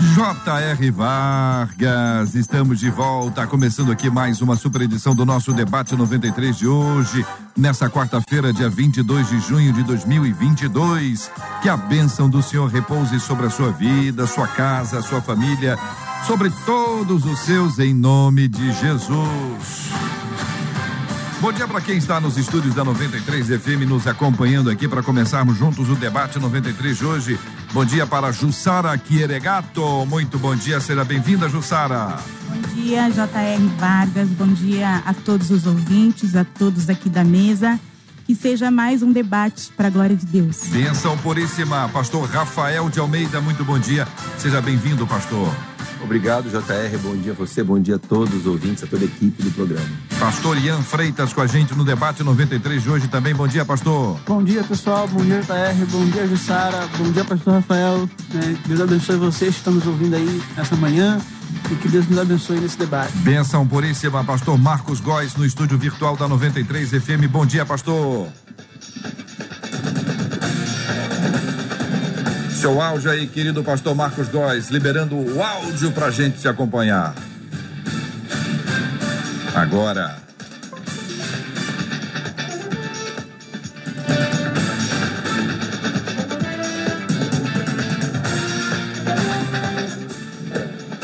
J.R. Vargas, estamos de volta, começando aqui mais uma super edição do nosso debate 93 de hoje, nessa quarta-feira, dia 22 de junho de 2022. Que a bênção do Senhor repouse sobre a sua vida, sua casa, sua família, sobre todos os seus, em nome de Jesus. Bom dia para quem está nos estúdios da 93 FM nos acompanhando aqui para começarmos juntos o debate 93 de hoje. Bom dia para Jussara Quieregato. Muito bom dia, seja bem-vinda, Jussara. Bom dia, J.R. Vargas. Bom dia a todos os ouvintes, a todos aqui da mesa. Que seja mais um debate para a glória de Deus. Benção puríssima, pastor Rafael de Almeida. Muito bom dia. Seja bem-vindo, pastor. Obrigado, JR. Bom dia a você, bom dia a todos os ouvintes, a toda a equipe do programa. Pastor Ian Freitas com a gente no debate 93 de hoje também. Bom dia, pastor. Bom dia, pessoal. Bom dia, JR. Bom dia, Jussara. Bom dia, pastor Rafael. É, Deus abençoe vocês que estão nos ouvindo aí essa manhã e que Deus nos abençoe nesse debate. Benção puríssima, pastor Marcos Góes no estúdio virtual da 93 FM. Bom dia, pastor. Seu áudio aí, querido pastor Marcos Góes, liberando o áudio pra gente se acompanhar. Agora.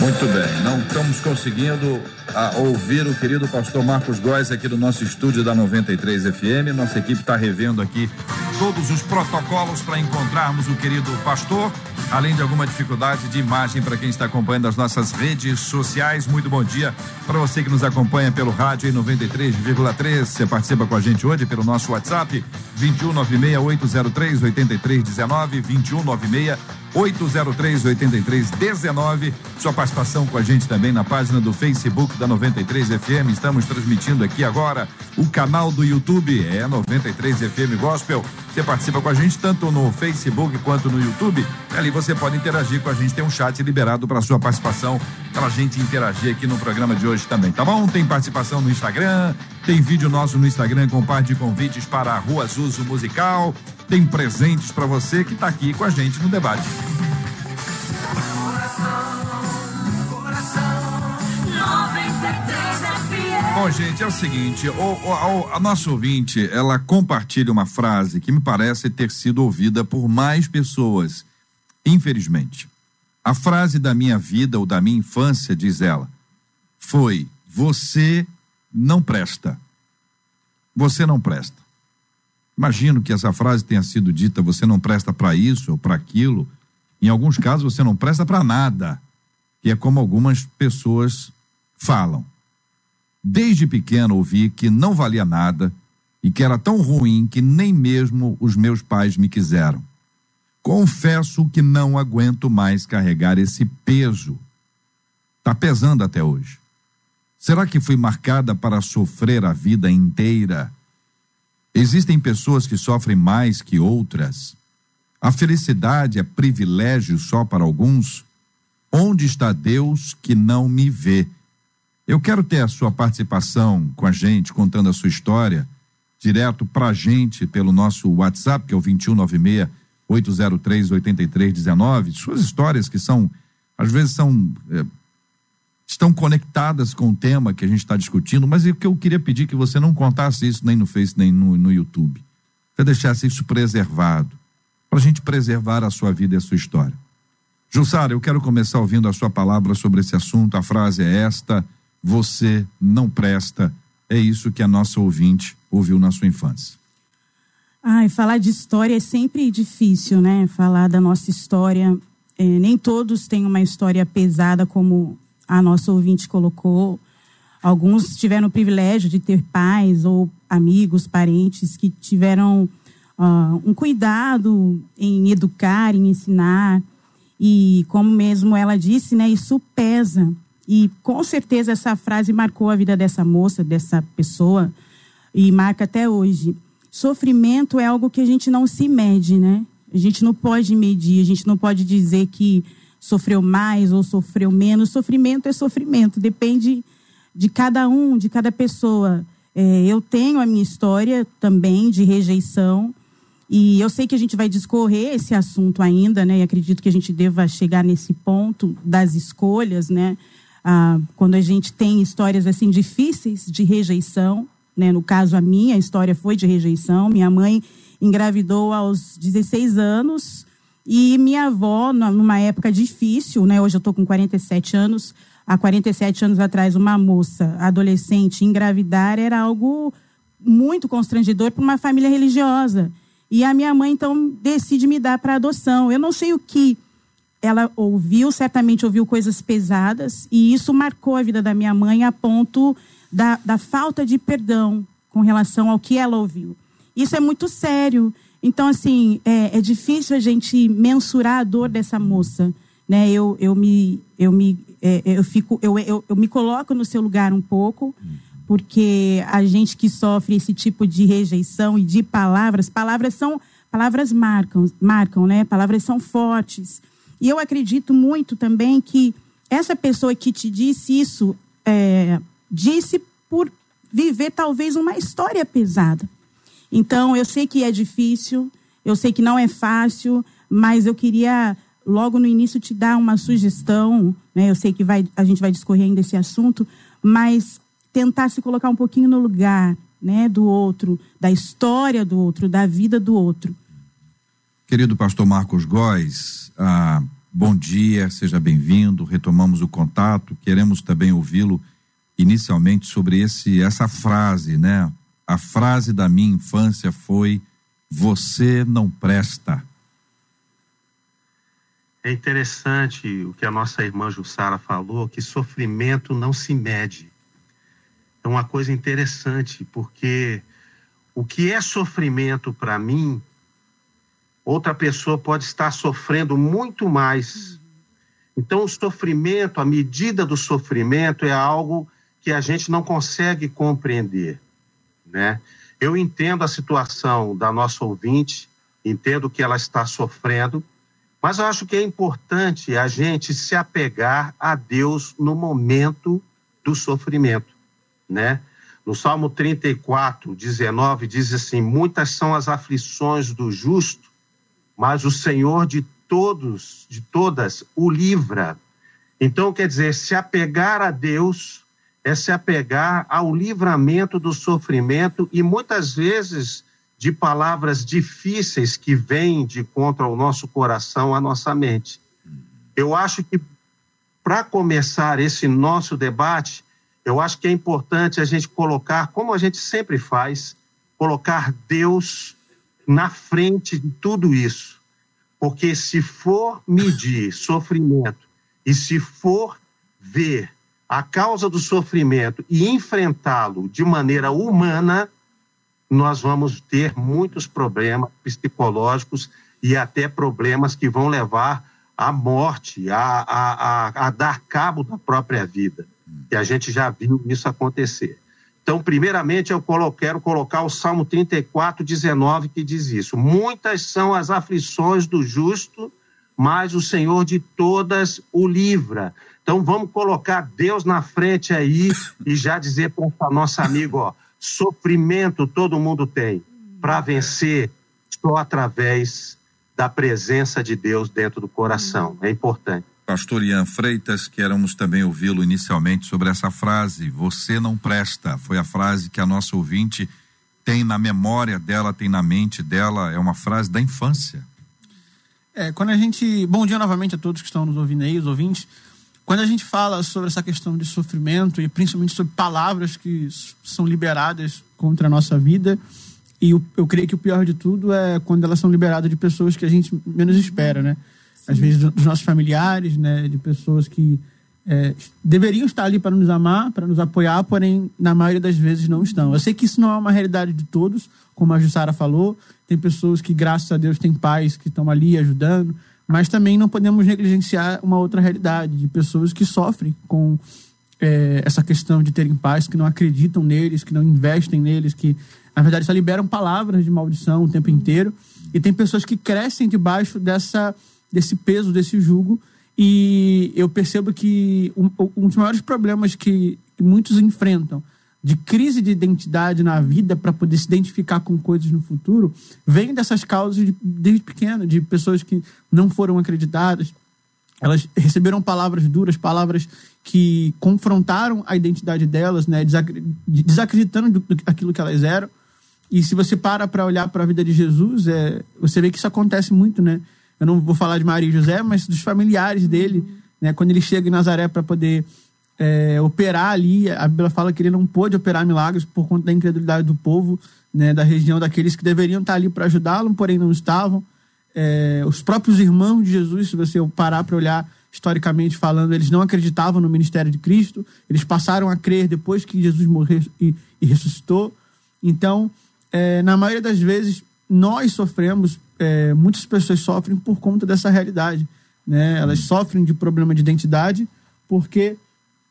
Muito bem, não estamos conseguindo a ouvir o querido pastor Marcos Góes aqui do nosso estúdio da 93 FM. Nossa equipe está revendo aqui todos os protocolos para encontrarmos o querido pastor, além de alguma dificuldade de imagem para quem está acompanhando as nossas redes sociais. Muito bom dia para você que nos acompanha pelo rádio em 93,3. Você participa com a gente hoje pelo nosso WhatsApp 21968038319 2196 803 8319. Sua participação com a gente também na página do Facebook da 93 FM. Estamos transmitindo aqui agora o canal do YouTube, é 93 FM Gospel. Você participa com a gente tanto no Facebook quanto no YouTube. Ali você pode interagir com a gente. Tem um chat liberado para sua participação, para a gente interagir aqui no programa de hoje também, tá bom? Tem participação no Instagram, tem vídeo nosso no Instagram com par de convites para a Rua Zuzo Musical. Tem presentes para você que está aqui com a gente no debate. Bom, gente, é o seguinte, o, o, a nossa ouvinte, ela compartilha uma frase que me parece ter sido ouvida por mais pessoas, infelizmente. A frase da minha vida ou da minha infância, diz ela, foi: Você não presta. Você não presta. Imagino que essa frase tenha sido dita: Você não presta para isso ou para aquilo. Em alguns casos, você não presta para nada, que é como algumas pessoas falam. Desde pequeno ouvi que não valia nada e que era tão ruim que nem mesmo os meus pais me quiseram. Confesso que não aguento mais carregar esse peso. Tá pesando até hoje. Será que fui marcada para sofrer a vida inteira? Existem pessoas que sofrem mais que outras. A felicidade é privilégio só para alguns. Onde está Deus que não me vê? Eu quero ter a sua participação com a gente, contando a sua história, direto para a gente pelo nosso WhatsApp, que é o 2196 803 8319. Suas histórias que são, às vezes, são. É, estão conectadas com o tema que a gente está discutindo, mas o que eu queria pedir que você não contasse isso nem no Face, nem no, no YouTube. Você deixasse isso preservado, para a gente preservar a sua vida e a sua história. Jussara, eu quero começar ouvindo a sua palavra sobre esse assunto. A frase é esta você não presta. É isso que a nossa ouvinte ouviu na sua infância. Ai, falar de história é sempre difícil, né? Falar da nossa história. É, nem todos têm uma história pesada como a nossa ouvinte colocou. Alguns tiveram o privilégio de ter pais ou amigos, parentes que tiveram uh, um cuidado em educar, em ensinar. E como mesmo ela disse, né, isso pesa. E com certeza essa frase marcou a vida dessa moça, dessa pessoa, e marca até hoje. Sofrimento é algo que a gente não se mede, né? A gente não pode medir, a gente não pode dizer que sofreu mais ou sofreu menos. Sofrimento é sofrimento, depende de cada um, de cada pessoa. É, eu tenho a minha história também de rejeição. E eu sei que a gente vai discorrer esse assunto ainda, né? E acredito que a gente deva chegar nesse ponto das escolhas, né? Ah, quando a gente tem histórias assim difíceis de rejeição, né? No caso a minha história foi de rejeição. Minha mãe engravidou aos 16 anos e minha avó numa época difícil, né? Hoje eu tô com 47 anos. Há 47 anos atrás, uma moça adolescente engravidar era algo muito constrangedor para uma família religiosa. E a minha mãe, então, decide me dar para adoção. Eu não sei o que ela ouviu, certamente ouviu coisas pesadas, e isso marcou a vida da minha mãe a ponto da, da falta de perdão com relação ao que ela ouviu. Isso é muito sério. Então, assim, é, é difícil a gente mensurar a dor dessa moça. Né? Eu, eu, me, eu, me, é, eu, fico, eu, eu, eu me coloco no seu lugar um pouco, porque a gente que sofre esse tipo de rejeição e de palavras, palavras são palavras marcam, marcam, né? Palavras são fortes. E eu acredito muito também que essa pessoa que te disse isso é, disse por viver talvez uma história pesada. Então, eu sei que é difícil, eu sei que não é fácil, mas eu queria logo no início te dar uma sugestão, né? Eu sei que vai, a gente vai discorrer ainda esse assunto, mas tentar se colocar um pouquinho no lugar, né, do outro, da história do outro, da vida do outro. Querido pastor Marcos Góes, ah, bom dia, seja bem-vindo. Retomamos o contato. Queremos também ouvi-lo inicialmente sobre esse essa frase, né? A frase da minha infância foi: Você não presta. É interessante o que a nossa irmã Jussara falou, que sofrimento não se mede. É uma coisa interessante, porque o que é sofrimento para mim, outra pessoa pode estar sofrendo muito mais. Então, o sofrimento, a medida do sofrimento é algo que a gente não consegue compreender, né? Eu entendo a situação da nossa ouvinte, entendo que ela está sofrendo, mas eu acho que é importante a gente se apegar a Deus no momento do sofrimento, né? No Salmo 34, 19, diz assim: Muitas são as aflições do justo, mas o Senhor de todos, de todas, o livra. Então, quer dizer, se apegar a Deus é se apegar ao livramento do sofrimento e muitas vezes de palavras difíceis que vêm de contra o nosso coração, a nossa mente. Eu acho que, para começar esse nosso debate, eu acho que é importante a gente colocar, como a gente sempre faz, colocar Deus na frente de tudo isso. Porque se for medir sofrimento e se for ver a causa do sofrimento e enfrentá-lo de maneira humana, nós vamos ter muitos problemas psicológicos e até problemas que vão levar à morte, a, a, a, a dar cabo da própria vida. E a gente já viu isso acontecer. Então, primeiramente, eu quero colocar o Salmo 34, 19, que diz isso. Muitas são as aflições do justo, mas o Senhor de todas o livra. Então, vamos colocar Deus na frente aí e já dizer para o nosso amigo, ó, Sofrimento todo mundo tem. Para vencer, só através da presença de Deus dentro do coração. É importante. Pastor Ian Freitas, queremos também ouvi-lo inicialmente sobre essa frase. Você não presta. Foi a frase que a nossa ouvinte tem na memória dela, tem na mente dela. É uma frase da infância. É, quando a gente. Bom dia novamente a todos que estão nos ouvindo aí, os ouvintes. Quando a gente fala sobre essa questão de sofrimento e principalmente sobre palavras que são liberadas contra a nossa vida, e eu, eu creio que o pior de tudo é quando elas são liberadas de pessoas que a gente menos espera, né? Sim. Às vezes dos nossos familiares, né? De pessoas que é, deveriam estar ali para nos amar, para nos apoiar, porém, na maioria das vezes não estão. Eu sei que isso não é uma realidade de todos, como a Jussara falou. Tem pessoas que, graças a Deus, têm pais que estão ali ajudando, mas também não podemos negligenciar uma outra realidade de pessoas que sofrem com é, essa questão de terem pais, que não acreditam neles, que não investem neles, que na verdade só liberam palavras de maldição o tempo inteiro. E tem pessoas que crescem debaixo dessa, desse peso, desse jugo. E eu percebo que um, um dos maiores problemas que, que muitos enfrentam de crise de identidade na vida para poder se identificar com coisas no futuro vem dessas causas de, desde pequeno, de pessoas que não foram acreditadas. Elas receberam palavras duras, palavras que confrontaram a identidade delas, né, desacreditando daquilo que elas eram. E se você para para olhar para a vida de Jesus, é, você vê que isso acontece muito, né? Eu não vou falar de Maria e José, mas dos familiares dele, né? Quando ele chega em Nazaré para poder é, operar ali. A Bíblia fala que ele não pôde operar milagres por conta da incredulidade do povo, né, da região daqueles que deveriam estar ali para ajudá-lo, porém não estavam. É, os próprios irmãos de Jesus, se você parar para olhar historicamente falando, eles não acreditavam no ministério de Cristo, eles passaram a crer depois que Jesus morreu e, e ressuscitou. Então, é, na maioria das vezes, nós sofremos, é, muitas pessoas sofrem por conta dessa realidade. Né? Elas sofrem de problema de identidade porque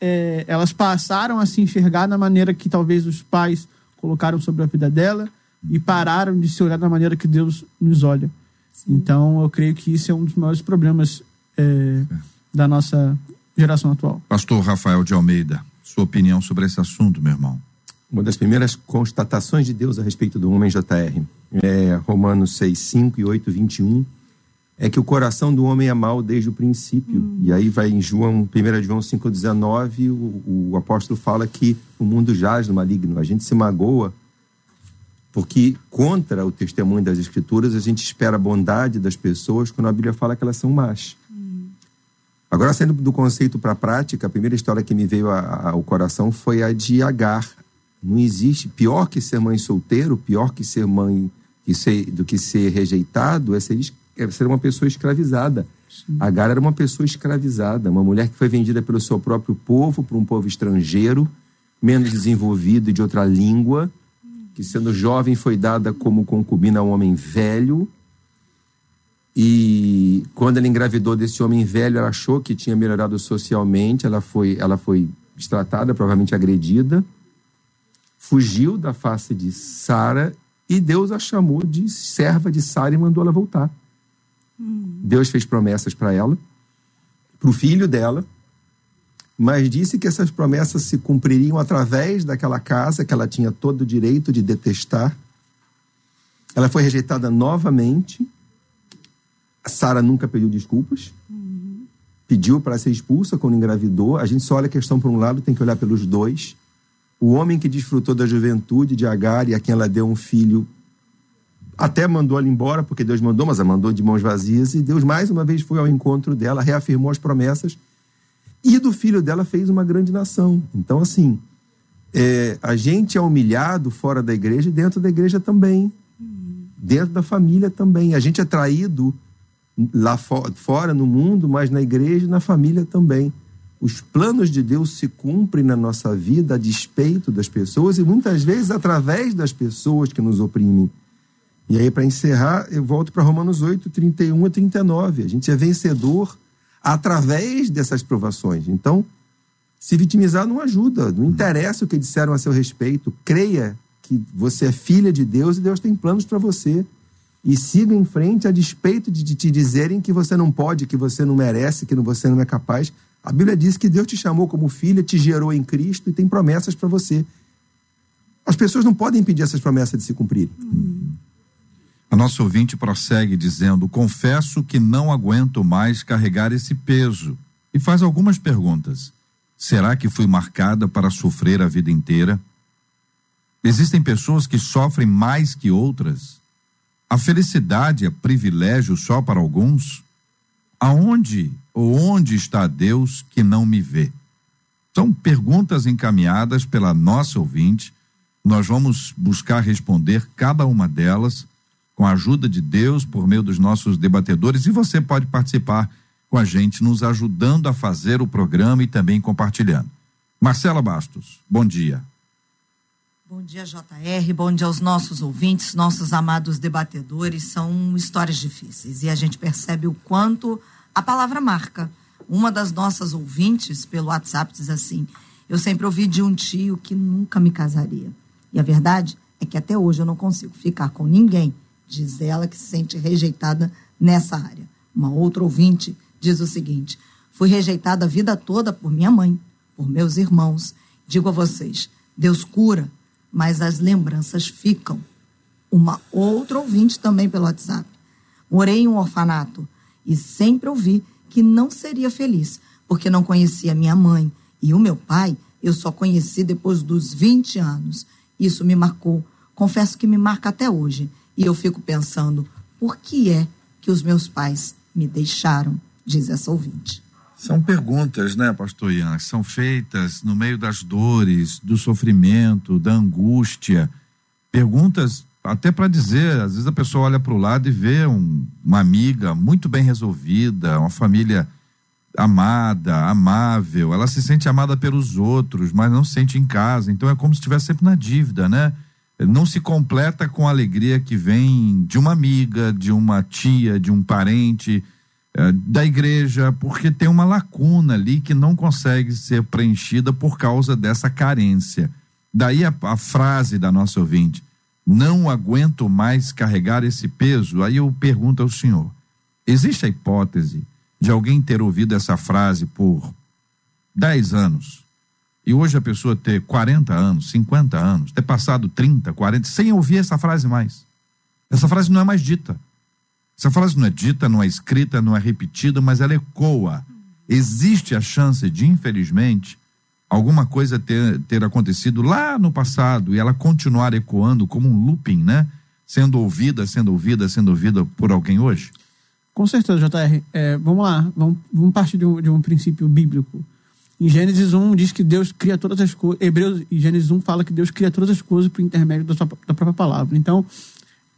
é, elas passaram a se enxergar da maneira que talvez os pais colocaram sobre a vida dela e pararam de se olhar da maneira que Deus nos olha. Sim. Então, eu creio que isso é um dos maiores problemas é, da nossa geração atual. Pastor Rafael de Almeida, sua opinião sobre esse assunto, meu irmão? Uma das primeiras constatações de Deus a respeito do homem JR é Romanos 6, 5 e 8, 21 é que o coração do homem é mau desde o princípio. Hum. E aí vai em João, 1 João 5,19, o, o apóstolo fala que o mundo jaz no maligno. A gente se magoa porque contra o testemunho das escrituras a gente espera a bondade das pessoas quando a Bíblia fala que elas são más. Hum. Agora, saindo do conceito para a prática, a primeira história que me veio ao coração foi a de Agar. Não existe pior que ser mãe solteiro, pior que ser mãe que ser, do que ser rejeitado, é ser era ser uma pessoa escravizada. Sim. Agar era uma pessoa escravizada, uma mulher que foi vendida pelo seu próprio povo, para um povo estrangeiro, menos desenvolvido e de outra língua, que sendo jovem foi dada como concubina a um homem velho. E quando ela engravidou desse homem velho, ela achou que tinha melhorado socialmente, ela foi, ela foi destratada, provavelmente agredida, fugiu da face de Sara e Deus a chamou de serva de Sara e mandou ela voltar. Deus fez promessas para ela, para o filho dela, mas disse que essas promessas se cumpririam através daquela casa que ela tinha todo o direito de detestar. Ela foi rejeitada novamente. Sara nunca pediu desculpas. Uhum. Pediu para ser expulsa quando engravidou. A gente só olha a questão por um lado, tem que olhar pelos dois. O homem que desfrutou da juventude de Agar e a quem ela deu um filho até mandou ela embora, porque Deus mandou, mas a mandou de mãos vazias, e Deus mais uma vez foi ao encontro dela, reafirmou as promessas, e do filho dela fez uma grande nação. Então, assim, é, a gente é humilhado fora da igreja e dentro da igreja também. Dentro da família também. A gente é traído lá fora no mundo, mas na igreja e na família também. Os planos de Deus se cumprem na nossa vida a despeito das pessoas e muitas vezes através das pessoas que nos oprimem. E aí, para encerrar, eu volto para Romanos 8, 31 a 39. A gente é vencedor através dessas provações. Então, se vitimizar não ajuda, não interessa o que disseram a seu respeito. Creia que você é filha de Deus e Deus tem planos para você. E siga em frente a despeito de te dizerem que você não pode, que você não merece, que você não é capaz. A Bíblia diz que Deus te chamou como filha, te gerou em Cristo e tem promessas para você. As pessoas não podem impedir essas promessas de se cumprirem. Hum. A nossa ouvinte prossegue dizendo: Confesso que não aguento mais carregar esse peso. E faz algumas perguntas. Será que fui marcada para sofrer a vida inteira? Existem pessoas que sofrem mais que outras? A felicidade é privilégio só para alguns? Aonde ou onde está Deus que não me vê? São perguntas encaminhadas pela nossa ouvinte. Nós vamos buscar responder cada uma delas com a ajuda de Deus, por meio dos nossos debatedores, e você pode participar com a gente, nos ajudando a fazer o programa e também compartilhando. Marcela Bastos, bom dia. Bom dia, JR. Bom dia aos nossos ouvintes, nossos amados debatedores. São histórias difíceis e a gente percebe o quanto a palavra marca. Uma das nossas ouvintes pelo WhatsApp diz assim: Eu sempre ouvi de um tio que nunca me casaria. E a verdade é que até hoje eu não consigo ficar com ninguém, diz ela que se sente rejeitada nessa área. Uma outra ouvinte diz o seguinte: Fui rejeitada a vida toda por minha mãe, por meus irmãos. Digo a vocês: Deus cura, mas as lembranças ficam. Uma outra ouvinte também pelo WhatsApp. Morei em um orfanato e sempre ouvi que não seria feliz, porque não conhecia minha mãe e o meu pai eu só conheci depois dos 20 anos. Isso me marcou, confesso que me marca até hoje. E eu fico pensando, por que é que os meus pais me deixaram? Diz essa ouvinte. São perguntas, né, pastor Ian, são feitas no meio das dores, do sofrimento, da angústia. Perguntas até para dizer, às vezes a pessoa olha para o lado e vê um, uma amiga muito bem resolvida, uma família amada, amável, ela se sente amada pelos outros, mas não se sente em casa, então é como se estivesse sempre na dívida, né? Não se completa com a alegria que vem de uma amiga, de uma tia, de um parente, eh, da igreja, porque tem uma lacuna ali que não consegue ser preenchida por causa dessa carência. Daí a, a frase da nossa ouvinte: não aguento mais carregar esse peso. Aí eu pergunto ao senhor: existe a hipótese de alguém ter ouvido essa frase por 10 anos e hoje a pessoa ter 40 anos, 50 anos, ter passado 30, 40, sem ouvir essa frase mais? Essa frase não é mais dita. Essa frase não é dita, não é escrita, não é repetida, mas ela ecoa. Existe a chance de, infelizmente, alguma coisa ter, ter acontecido lá no passado e ela continuar ecoando como um looping, né? Sendo ouvida, sendo ouvida, sendo ouvida por alguém hoje? Com certeza, JR. É, vamos lá, vamos, vamos partir de um, de um princípio bíblico. Em Gênesis 1 diz que Deus cria todas as coisas. Hebreus, em Gênesis 1 fala que Deus cria todas as coisas por intermédio da, sua, da própria palavra. Então,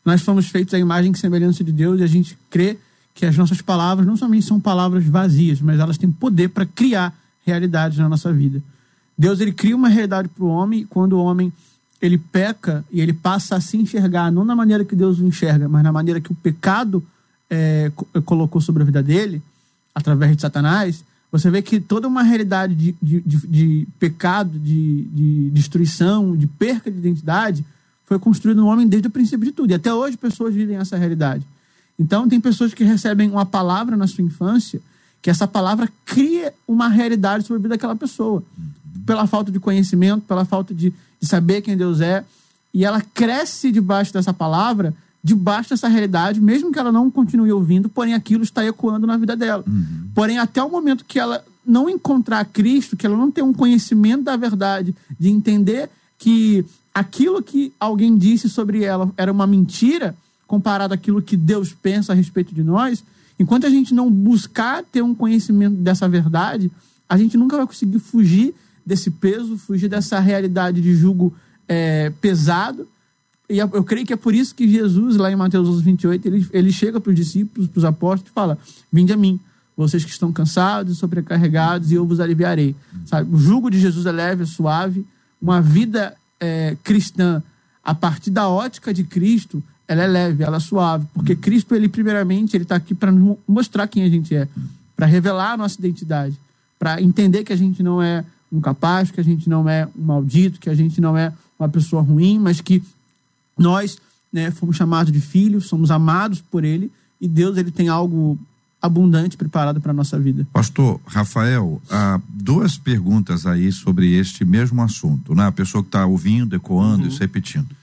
nós fomos feitos à imagem e semelhança de Deus e a gente crê que as nossas palavras não somente são palavras vazias, mas elas têm poder para criar realidades na nossa vida. Deus ele cria uma realidade para o homem e quando o homem ele peca e ele passa a se enxergar não na maneira que Deus o enxerga, mas na maneira que o pecado é, colocou sobre a vida dele, através de Satanás, você vê que toda uma realidade de, de, de, de pecado, de, de destruição, de perca de identidade, foi construído no homem desde o princípio de tudo. E até hoje pessoas vivem essa realidade. Então, tem pessoas que recebem uma palavra na sua infância, que essa palavra cria uma realidade sobre a vida daquela pessoa pela falta de conhecimento, pela falta de, de saber quem Deus é. E ela cresce debaixo dessa palavra, debaixo dessa realidade, mesmo que ela não continue ouvindo, porém aquilo está ecoando na vida dela. Uhum. Porém, até o momento que ela não encontrar Cristo, que ela não ter um conhecimento da verdade, de entender que aquilo que alguém disse sobre ela era uma mentira, comparado àquilo que Deus pensa a respeito de nós, enquanto a gente não buscar ter um conhecimento dessa verdade, a gente nunca vai conseguir fugir desse peso, fugir dessa realidade de julgo é, pesado. E eu creio que é por isso que Jesus, lá em Mateus 11, 28, ele, ele chega para os discípulos, para os apóstolos, e fala: Vinde a mim, vocês que estão cansados e sobrecarregados, e eu vos aliviarei. Sabe? O jugo de Jesus é leve, é suave. Uma vida é, cristã, a partir da ótica de Cristo, ela é leve, ela é suave. Porque Cristo, ele, primeiramente, ele está aqui para mostrar quem a gente é, para revelar a nossa identidade, para entender que a gente não é um capaz, que a gente não é um maldito, que a gente não é uma pessoa ruim, mas que nós né, fomos chamados de filhos, somos amados por Ele e Deus ele tem algo abundante preparado para a nossa vida. Pastor Rafael, há duas perguntas aí sobre este mesmo assunto, né? A pessoa que está ouvindo, ecoando uhum. e repetindo.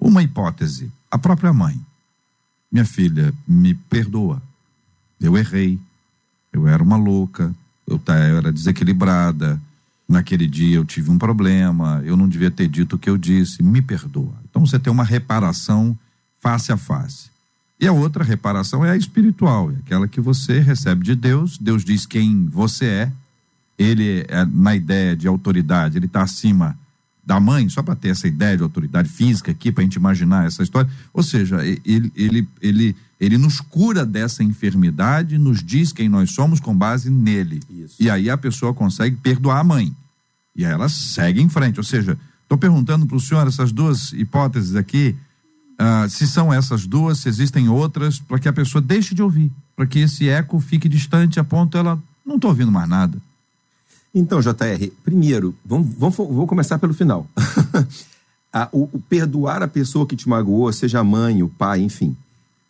Uma hipótese, a própria mãe. Minha filha, me perdoa. Eu errei. Eu era uma louca. Eu, eu era desequilibrada naquele dia eu tive um problema, eu não devia ter dito o que eu disse, me perdoa. Então você tem uma reparação face a face. E a outra reparação é a espiritual, é aquela que você recebe de Deus, Deus diz quem você é, ele, é, na ideia de autoridade, ele está acima da mãe, só para ter essa ideia de autoridade física aqui, para a gente imaginar essa história. Ou seja, ele, ele, ele, ele nos cura dessa enfermidade, nos diz quem nós somos com base nele. Isso. E aí a pessoa consegue perdoar a mãe. E aí ela segue em frente. Ou seja, Estou perguntando para o senhor essas duas hipóteses aqui, uh, se são essas duas, se existem outras, para que a pessoa deixe de ouvir, para que esse eco fique distante a ponto ela não estou ouvindo mais nada. Então, JR, primeiro, vamos, vamos, vou começar pelo final. a, o, o, perdoar a pessoa que te magoou, seja a mãe, o pai, enfim,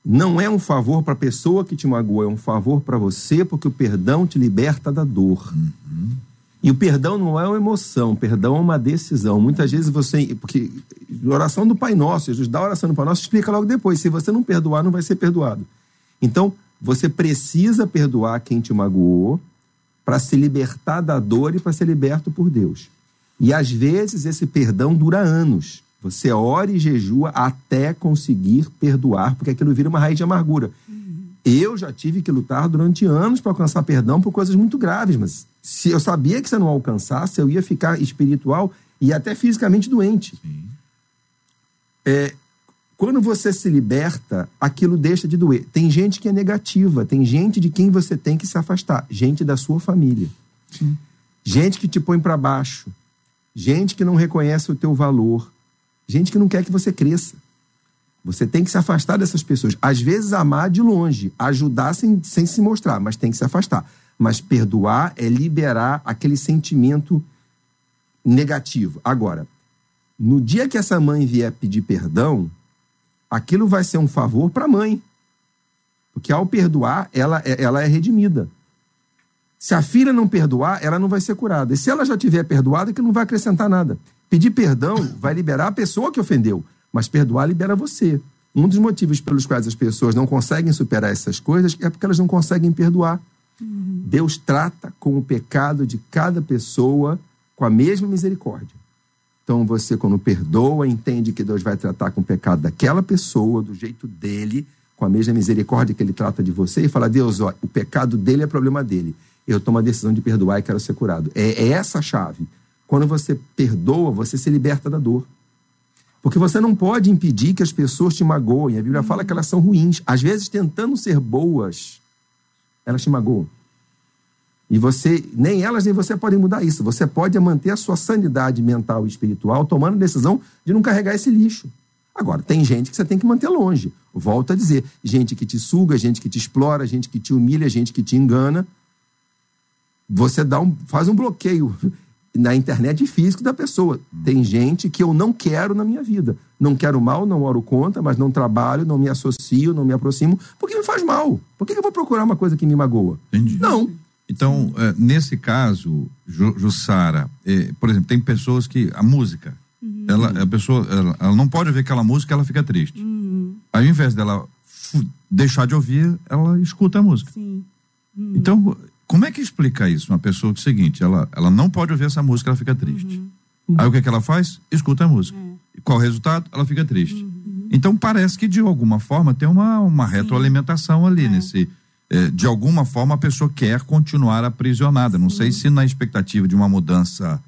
não é um favor para a pessoa que te magoou, é um favor para você, porque o perdão te liberta da dor. Uhum. E o perdão não é uma emoção, o perdão é uma decisão. Muitas vezes você. Porque oração do Pai Nosso, Jesus dá a oração do Pai Nosso, explica logo depois. Se você não perdoar, não vai ser perdoado. Então, você precisa perdoar quem te magoou para se libertar da dor e para ser liberto por Deus. E às vezes esse perdão dura anos. Você ora e jejua até conseguir perdoar, porque aquilo vira uma raiz de amargura. Uhum. Eu já tive que lutar durante anos para alcançar perdão por coisas muito graves, mas se eu sabia que você não alcançasse, eu ia ficar espiritual e até fisicamente doente. É, quando você se liberta, aquilo deixa de doer. Tem gente que é negativa, tem gente de quem você tem que se afastar, gente da sua família. Sim. Gente que te põe para baixo, gente que não reconhece o teu valor, gente que não quer que você cresça. Você tem que se afastar dessas pessoas. Às vezes, amar de longe, ajudar sem, sem se mostrar, mas tem que se afastar. Mas perdoar é liberar aquele sentimento negativo. Agora, no dia que essa mãe vier pedir perdão, aquilo vai ser um favor para a mãe. Porque ao perdoar, ela, é, ela é redimida. Se a filha não perdoar, ela não vai ser curada. E se ela já tiver perdoado, é que não vai acrescentar nada. Pedir perdão vai liberar a pessoa que ofendeu, mas perdoar libera você. Um dos motivos pelos quais as pessoas não conseguem superar essas coisas é porque elas não conseguem perdoar. Deus trata com o pecado de cada pessoa com a mesma misericórdia. Então você, quando perdoa, entende que Deus vai tratar com o pecado daquela pessoa, do jeito dele, com a mesma misericórdia que ele trata de você, e fala: Deus, ó, o pecado dele é problema dele. Eu tomo a decisão de perdoar e quero ser curado. É, é essa a chave. Quando você perdoa, você se liberta da dor. Porque você não pode impedir que as pessoas te magoem. A Bíblia fala que elas são ruins. Às vezes, tentando ser boas, elas te magoam. E você, nem elas nem você podem mudar isso. Você pode manter a sua sanidade mental e espiritual tomando a decisão de não carregar esse lixo. Agora, tem gente que você tem que manter longe. Volto a dizer: gente que te suga, gente que te explora, gente que te humilha, gente que te engana. Você dá um, faz um bloqueio na internet físico da pessoa. Tem gente que eu não quero na minha vida. Não quero mal, não oro contra, mas não trabalho, não me associo, não me aproximo, porque me faz mal. Por que eu vou procurar uma coisa que me magoa? Entendi. Não. Então, é, nesse caso, Jussara, é, por exemplo, tem pessoas que a música, uhum. ela, a pessoa, ela, ela, não pode ouvir aquela música, ela fica triste. Uhum. Ao invés dela deixar de ouvir, ela escuta a música. Sim. Uhum. Então, como é que explica isso? Uma pessoa que é o seguinte, ela, ela não pode ouvir essa música, ela fica triste. Uhum. Aí o que, é que ela faz? Escuta a música. É. Qual o resultado? Ela fica triste. Uhum. Então parece que de alguma forma tem uma, uma retroalimentação ali é. nesse é, de alguma forma a pessoa quer continuar aprisionada. Não Sim. sei se na expectativa de uma mudança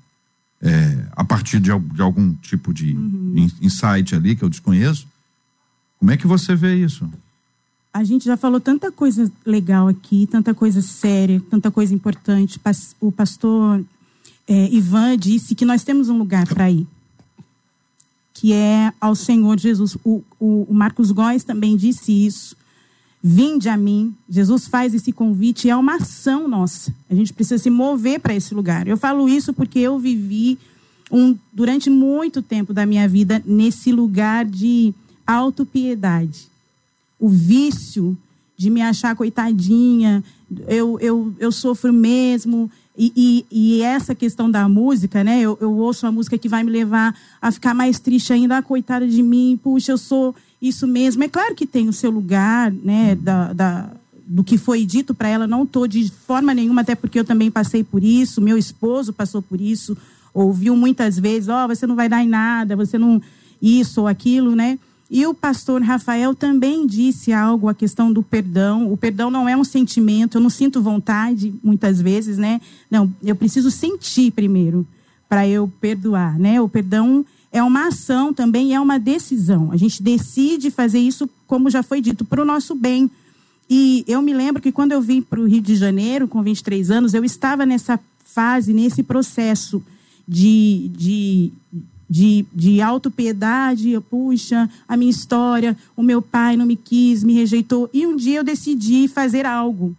é, a partir de, de, algum tipo de uhum. insight ali que eu desconheço. Como é que você vê isso? A gente já falou tanta coisa legal aqui, tanta coisa séria, tanta coisa importante. O pastor é, Ivan disse que nós temos um lugar para ir, que é ao Senhor Jesus. O, o, o Marcos Góes também disse isso Vinde a mim. Jesus faz esse convite, é uma ação nossa. A gente precisa se mover para esse lugar. Eu falo isso porque eu vivi um, durante muito tempo da minha vida nesse lugar de autopiedade. O vício de me achar coitadinha, eu, eu, eu sofro mesmo. E, e, e essa questão da música, né? Eu, eu ouço uma música que vai me levar a ficar mais triste ainda, ah, coitada de mim, puxa, eu sou isso mesmo. É claro que tem o seu lugar, né, da, da do que foi dito para ela, não estou de forma nenhuma, até porque eu também passei por isso, meu esposo passou por isso, ouviu muitas vezes, ó, oh, você não vai dar em nada, você não isso ou aquilo, né? E o pastor Rafael também disse algo a questão do perdão. O perdão não é um sentimento, eu não sinto vontade muitas vezes, né? Não, eu preciso sentir primeiro para eu perdoar, né? O perdão é uma ação também, é uma decisão. A gente decide fazer isso, como já foi dito, para o nosso bem. E eu me lembro que quando eu vim para o Rio de Janeiro, com 23 anos, eu estava nessa fase, nesse processo de, de de, de autopiedade, puxa, a minha história, o meu pai não me quis, me rejeitou. E um dia eu decidi fazer algo.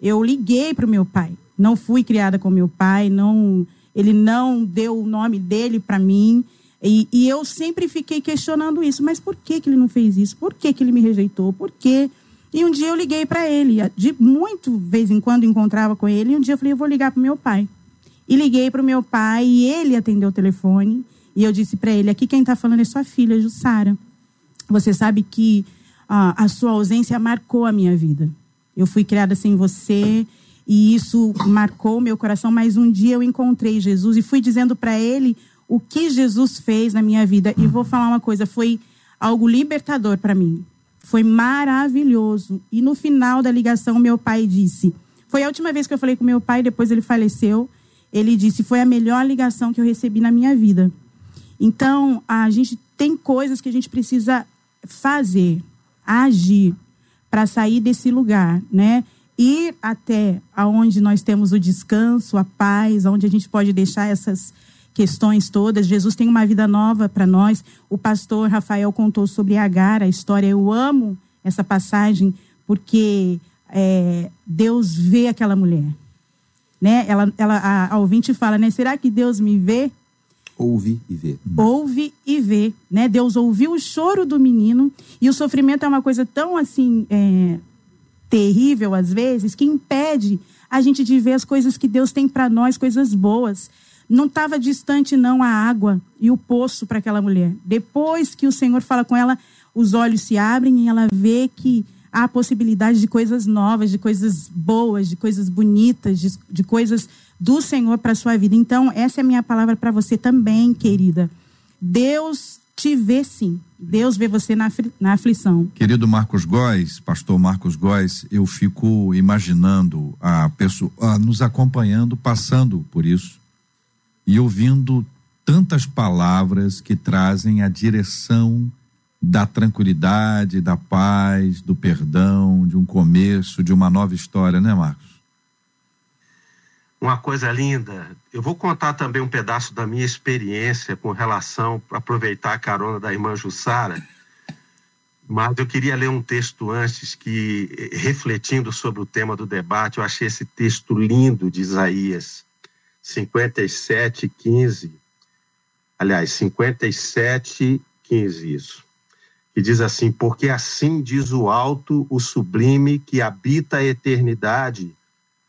Eu liguei para o meu pai. Não fui criada com meu pai, não, ele não deu o nome dele para mim. E, e, eu sempre fiquei questionando isso. Mas por que, que ele não fez isso? Por que, que ele me rejeitou? Por quê? E um dia eu liguei para ele. De muito vez em quando encontrava com ele. E um dia eu falei, eu vou ligar para meu pai. E liguei para o meu pai e ele atendeu o telefone. E eu disse para ele: aqui quem está falando é sua filha, Jussara. Você sabe que ah, a sua ausência marcou a minha vida. Eu fui criada sem você e isso marcou meu coração. Mas um dia eu encontrei Jesus e fui dizendo para ele o que Jesus fez na minha vida. E vou falar uma coisa: foi algo libertador para mim. Foi maravilhoso. E no final da ligação, meu pai disse: Foi a última vez que eu falei com meu pai, depois ele faleceu. Ele disse: Foi a melhor ligação que eu recebi na minha vida. Então, a gente tem coisas que a gente precisa fazer, agir, para sair desse lugar, né? Ir até aonde nós temos o descanso, a paz, onde a gente pode deixar essas questões todas. Jesus tem uma vida nova para nós. O pastor Rafael contou sobre Agar, a história. Eu amo essa passagem porque é, Deus vê aquela mulher né? Ela, ela, a, a ouvinte fala, né? Será que Deus me vê? Ouve e vê. Ouve e vê, né? Deus ouviu o choro do menino e o sofrimento é uma coisa tão assim é, terrível às vezes que impede a gente de ver as coisas que Deus tem para nós, coisas boas. Não estava distante não a água e o poço para aquela mulher. Depois que o Senhor fala com ela, os olhos se abrem e ela vê que há possibilidade de coisas novas, de coisas boas, de coisas bonitas, de, de coisas do Senhor para sua vida. Então, essa é a minha palavra para você também, querida. Deus te vê sim. Deus vê você na, na aflição. Querido Marcos Góes, pastor Marcos Góes, eu fico imaginando a pessoa a nos acompanhando, passando por isso e ouvindo tantas palavras que trazem a direção da tranquilidade, da paz, do perdão, de um começo, de uma nova história, né, Marcos? Uma coisa linda. Eu vou contar também um pedaço da minha experiência com relação para aproveitar a carona da irmã Jussara. Mas eu queria ler um texto antes que, refletindo sobre o tema do debate, eu achei esse texto lindo de Isaías 57, 15. Aliás, 57, 15, isso que diz assim: Porque assim diz o alto, o sublime, que habita a eternidade,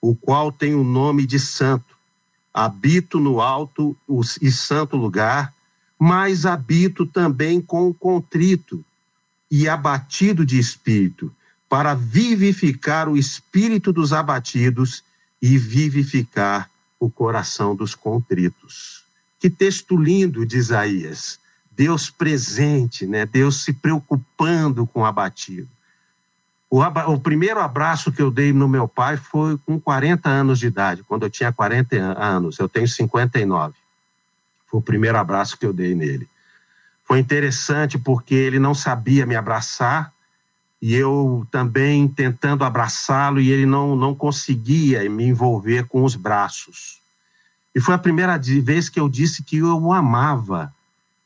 o qual tem o nome de santo. Habito no alto e santo lugar, mas habito também com contrito e abatido de espírito, para vivificar o espírito dos abatidos e vivificar o coração dos contritos. Que texto lindo de Isaías. Deus presente, né? Deus se preocupando com o abatido. O, o, primeiro abraço que eu dei no meu pai foi com 40 anos de idade, quando eu tinha 40 anos, eu tenho 59. Foi o primeiro abraço que eu dei nele. Foi interessante porque ele não sabia me abraçar e eu também tentando abraçá-lo e ele não, não conseguia me envolver com os braços. E foi a primeira vez que eu disse que eu o amava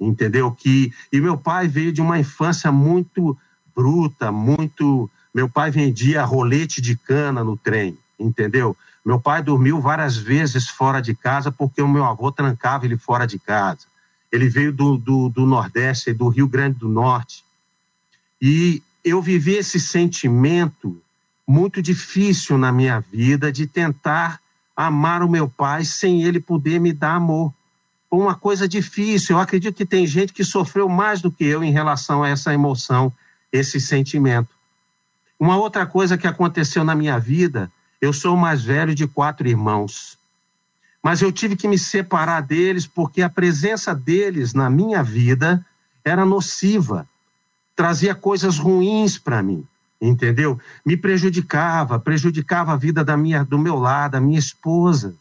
entendeu? Que e meu pai veio de uma infância muito bruta, muito. Meu pai vendia rolete de cana no trem, entendeu? Meu pai dormiu várias vezes fora de casa porque o meu avô trancava ele fora de casa. Ele veio do, do, do Nordeste, do Rio Grande do Norte. E eu vivi esse sentimento muito difícil na minha vida de tentar amar o meu pai sem ele poder me dar amor uma coisa difícil. Eu acredito que tem gente que sofreu mais do que eu em relação a essa emoção, esse sentimento. Uma outra coisa que aconteceu na minha vida, eu sou o mais velho de quatro irmãos. Mas eu tive que me separar deles porque a presença deles na minha vida era nociva, trazia coisas ruins para mim, entendeu? Me prejudicava, prejudicava a vida da minha, do meu lado, da minha esposa.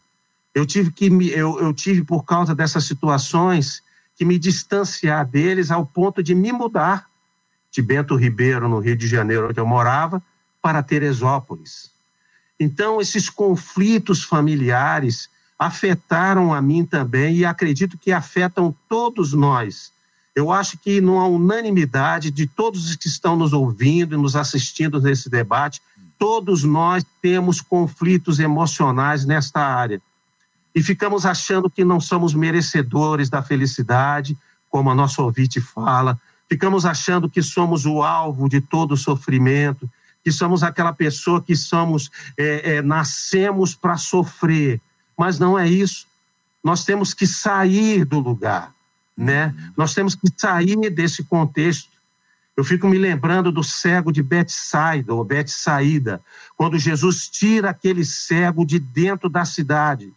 Eu tive que me, eu, eu tive por causa dessas situações que me distanciar deles ao ponto de me mudar de Bento Ribeiro, no Rio de Janeiro, onde eu morava, para Teresópolis. Então, esses conflitos familiares afetaram a mim também e acredito que afetam todos nós. Eu acho que não há unanimidade de todos os que estão nos ouvindo e nos assistindo nesse debate, todos nós temos conflitos emocionais nesta área. E ficamos achando que não somos merecedores da felicidade, como a nossa ouvinte fala, ficamos achando que somos o alvo de todo sofrimento, que somos aquela pessoa que somos, é, é, nascemos para sofrer. Mas não é isso. Nós temos que sair do lugar, né? Nós temos que sair desse contexto. Eu fico me lembrando do cego de Betsaida, ou Betsaída, quando Jesus tira aquele cego de dentro da cidade.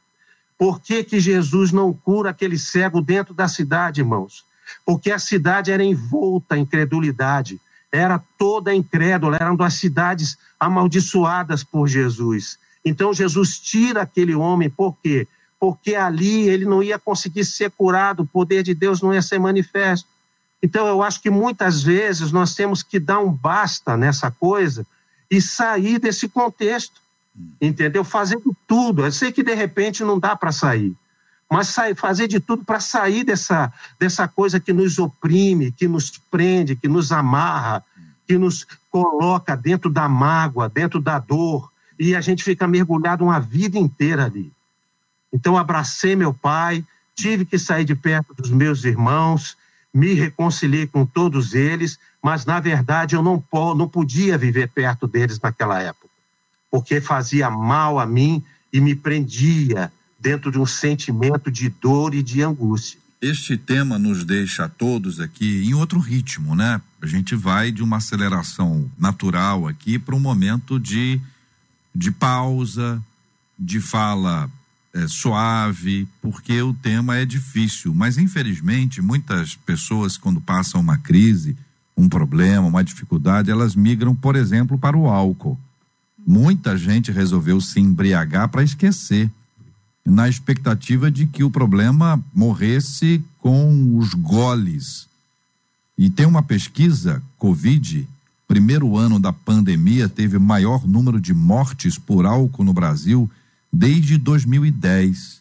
Por que, que Jesus não cura aquele cego dentro da cidade, irmãos? Porque a cidade era envolta em credulidade era toda incrédula, eram das cidades amaldiçoadas por Jesus. Então Jesus tira aquele homem, por quê? Porque ali ele não ia conseguir ser curado, o poder de Deus não ia ser manifesto. Então eu acho que muitas vezes nós temos que dar um basta nessa coisa e sair desse contexto, entendeu? Fazendo tudo. Eu sei que de repente não dá para sair, mas fazer de tudo para sair dessa, dessa coisa que nos oprime, que nos prende, que nos amarra, que nos coloca dentro da mágoa, dentro da dor, e a gente fica mergulhado uma vida inteira ali. Então, abracei meu pai, tive que sair de perto dos meus irmãos, me reconciliei com todos eles, mas na verdade eu não, não podia viver perto deles naquela época, porque fazia mal a mim e me prendia dentro de um sentimento de dor e de angústia. Este tema nos deixa a todos aqui em outro ritmo, né? A gente vai de uma aceleração natural aqui para um momento de, de pausa, de fala é, suave, porque o tema é difícil. Mas, infelizmente, muitas pessoas, quando passam uma crise, um problema, uma dificuldade, elas migram, por exemplo, para o álcool. Muita gente resolveu se embriagar para esquecer na expectativa de que o problema morresse com os goles. E tem uma pesquisa, Covid, primeiro ano da pandemia, teve maior número de mortes por álcool no Brasil desde 2010.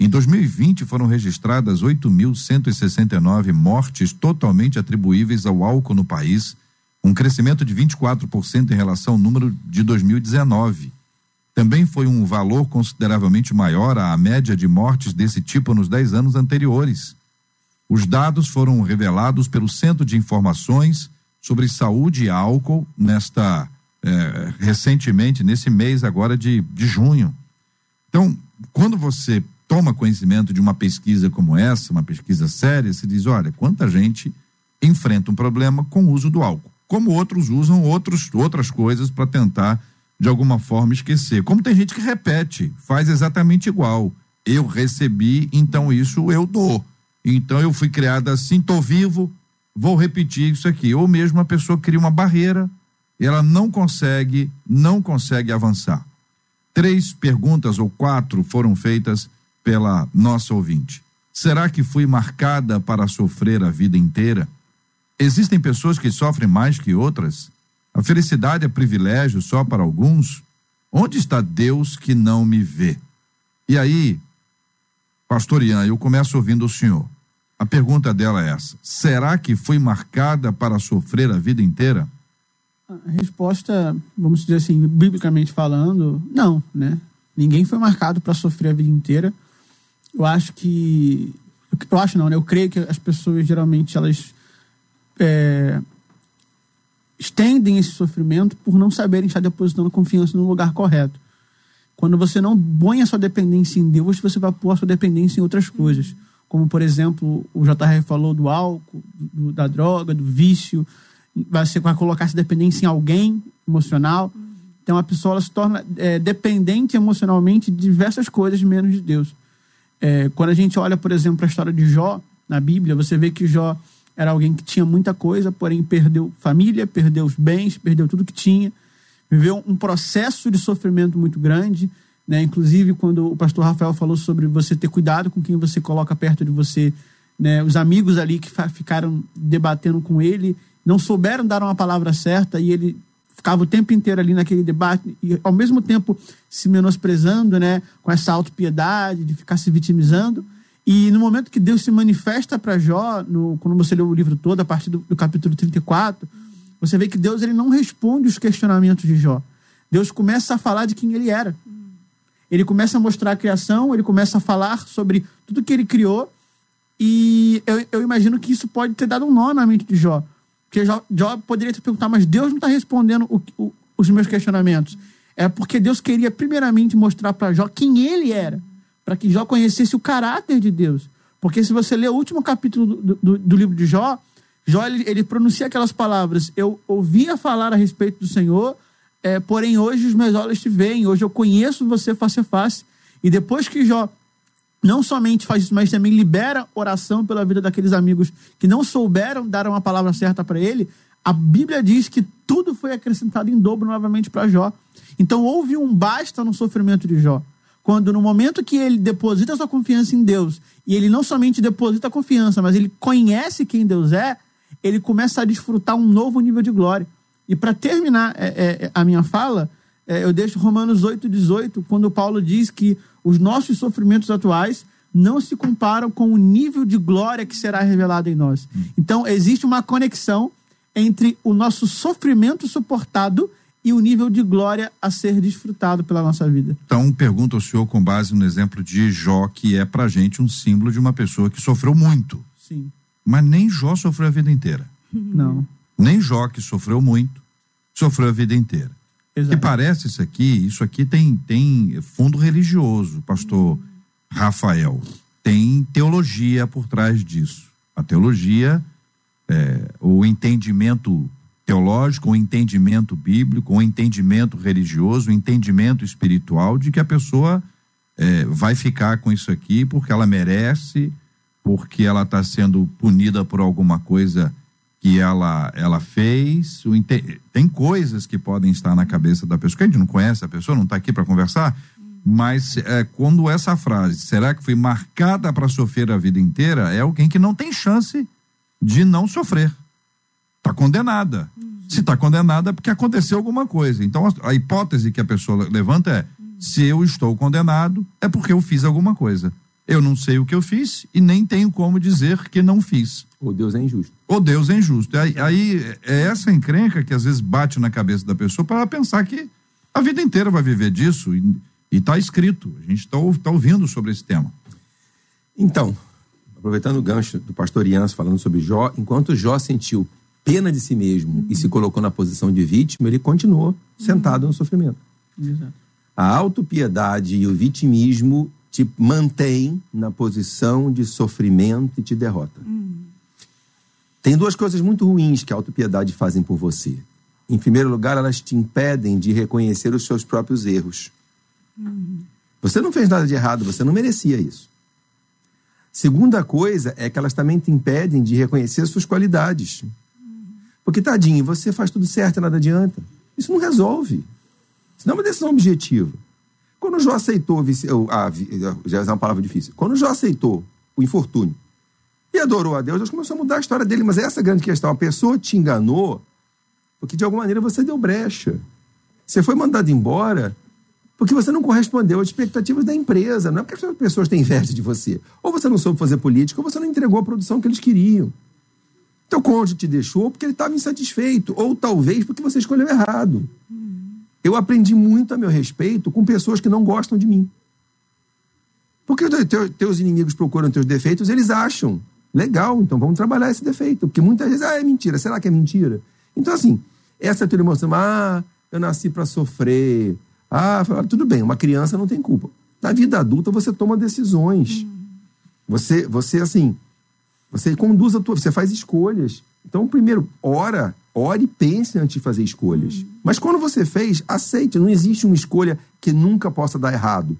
Em 2020 foram registradas 8.169 mortes totalmente atribuíveis ao álcool no país, um crescimento de 24% em relação ao número de 2019 também foi um valor consideravelmente maior à média de mortes desse tipo nos 10 anos anteriores. Os dados foram revelados pelo Centro de Informações sobre Saúde e Álcool nesta eh, recentemente, nesse mês agora de, de junho. Então, quando você toma conhecimento de uma pesquisa como essa, uma pesquisa séria, se diz, olha, quanta gente enfrenta um problema com o uso do álcool, como outros usam outros, outras coisas para tentar de alguma forma esquecer. Como tem gente que repete, faz exatamente igual. Eu recebi, então isso eu dou. Então eu fui criada assim, tô vivo, vou repetir isso aqui. Ou mesmo a pessoa cria uma barreira, ela não consegue, não consegue avançar. Três perguntas ou quatro foram feitas pela nossa ouvinte. Será que fui marcada para sofrer a vida inteira? Existem pessoas que sofrem mais que outras? A felicidade é privilégio só para alguns? Onde está Deus que não me vê? E aí, pastor Ian, eu começo ouvindo o senhor. A pergunta dela é essa: será que foi marcada para sofrer a vida inteira? A resposta, vamos dizer assim, biblicamente falando, não, né? Ninguém foi marcado para sofrer a vida inteira. Eu acho que. Eu acho não, né? Eu creio que as pessoas geralmente elas é, estendem esse sofrimento por não saberem estar depositando confiança no lugar correto. Quando você não põe a sua dependência em Deus, você vai pôr a sua dependência em outras coisas. Como, por exemplo, o JR falou do álcool, do, da droga, do vício. Você vai colocar essa dependência em alguém emocional. Então, a pessoa se torna é, dependente emocionalmente de diversas coisas, menos de Deus. É, quando a gente olha, por exemplo, a história de Jó na Bíblia, você vê que Jó era alguém que tinha muita coisa, porém perdeu família, perdeu os bens, perdeu tudo que tinha. Viveu um processo de sofrimento muito grande. Né? Inclusive, quando o pastor Rafael falou sobre você ter cuidado com quem você coloca perto de você, né? os amigos ali que ficaram debatendo com ele não souberam dar uma palavra certa e ele ficava o tempo inteiro ali naquele debate e ao mesmo tempo se menosprezando, né, com essa autopiedade de ficar se vitimizando. E no momento que Deus se manifesta para Jó, no, quando você lê o livro todo, a partir do, do, capítulo 34, você vê que Deus ele não responde os questionamentos de Jó. Deus começa a falar de quem ele era. Ele começa a mostrar a criação, ele começa a falar sobre tudo que ele criou. E eu, eu imagino que isso pode ter dado um nó na mente de Jó. Porque Jó, Jó poderia te perguntar, mas Deus não está respondendo o, o, os meus questionamentos. É porque Deus queria, primeiramente, mostrar para Jó quem ele era para que Jó conhecesse o caráter de Deus. Porque se você ler o último capítulo do, do, do livro de Jó, Jó ele, ele, pronuncia aquelas palavras: Eu ouvia falar a respeito do Senhor, é, porém hoje os meus olhos te veem, hoje eu conheço você face a face. E depois que Jó não somente faz isso, mas também libera oração pela vida daqueles amigos que não souberam dar uma palavra certa para ele, a Bíblia diz que tudo foi acrescentado em dobro novamente para Jó. Então houve um basta no sofrimento de Jó. Quando no momento que ele deposita sua confiança em Deus, e ele não somente deposita a confiança, mas ele conhece quem Deus é, ele começa a desfrutar um novo nível de glória. E para terminar é, é, a minha fala, é, eu deixo Romanos 8, 18, quando Paulo diz que os nossos sofrimentos atuais não se comparam com o nível de glória que será revelado em nós. Então, existe uma conexão entre o nosso sofrimento suportado e o nível de glória a ser desfrutado pela nossa vida. Então, pergunto ao senhor com base no exemplo de Jó, que é pra gente um símbolo de uma pessoa que sofreu muito. Sim. Mas nem Jó sofreu a vida inteira. Não. Nem Jó, que sofreu muito, sofreu a vida inteira. Exato. Que parece isso aqui, isso aqui tem, tem fundo religioso, pastor Rafael. Tem teologia por trás disso. A teologia, é, o entendimento teológico, um entendimento bíblico, um entendimento religioso, um entendimento espiritual de que a pessoa é, vai ficar com isso aqui porque ela merece, porque ela está sendo punida por alguma coisa que ela, ela fez. Tem coisas que podem estar na cabeça da pessoa, que a gente não conhece a pessoa, não está aqui para conversar, mas é, quando essa frase, será que foi marcada para sofrer a vida inteira, é alguém que não tem chance de não sofrer. Está condenada. Se está condenada é porque aconteceu alguma coisa. Então, a, a hipótese que a pessoa levanta é: se eu estou condenado, é porque eu fiz alguma coisa. Eu não sei o que eu fiz e nem tenho como dizer que não fiz. Ou Deus é injusto. Ou Deus é injusto. Aí, aí é essa encrenca que às vezes bate na cabeça da pessoa para pensar que a vida inteira vai viver disso e está escrito. A gente está tá ouvindo sobre esse tema. Então, aproveitando o gancho do pastor Ianço falando sobre Jó, enquanto Jó sentiu pena de si mesmo uhum. e se colocou na posição de vítima, ele continuou uhum. sentado no sofrimento. Exato. A autopiedade e o vitimismo te mantém na posição de sofrimento e te derrota. Uhum. Tem duas coisas muito ruins que a autopiedade fazem por você. Em primeiro lugar, elas te impedem de reconhecer os seus próprios erros. Você não fez nada de errado, você não merecia isso. Segunda coisa é que elas também te impedem de reconhecer suas qualidades. Porque, tadinho, você faz tudo certo e nada adianta. Isso não resolve. Isso não é uma decisão objetiva. Quando o Jó aceitou, ah, já é uma palavra difícil, quando o Jó aceitou o infortúnio e adorou a Deus, Deus começou a mudar a história dele. Mas essa é a grande questão. A pessoa te enganou porque, de alguma maneira, você deu brecha. Você foi mandado embora porque você não correspondeu às expectativas da empresa. Não é porque as pessoas têm inveja de você. Ou você não soube fazer política, ou você não entregou a produção que eles queriam. Teu cônjuge te deixou porque ele estava insatisfeito, ou talvez porque você escolheu errado. Eu aprendi muito a meu respeito com pessoas que não gostam de mim. Porque teus inimigos procuram teus defeitos, eles acham. Legal, então vamos trabalhar esse defeito. Porque muitas vezes, ah, é mentira. Será que é mentira? Então, assim, essa tua emoção, ah, eu nasci para sofrer. Ah, tudo bem, uma criança não tem culpa. Na vida adulta, você toma decisões. Você, você assim, você conduz a tua, você faz escolhas. Então, primeiro, ora, ore e pense antes de fazer escolhas. Uhum. Mas quando você fez, aceite. Não existe uma escolha que nunca possa dar errado.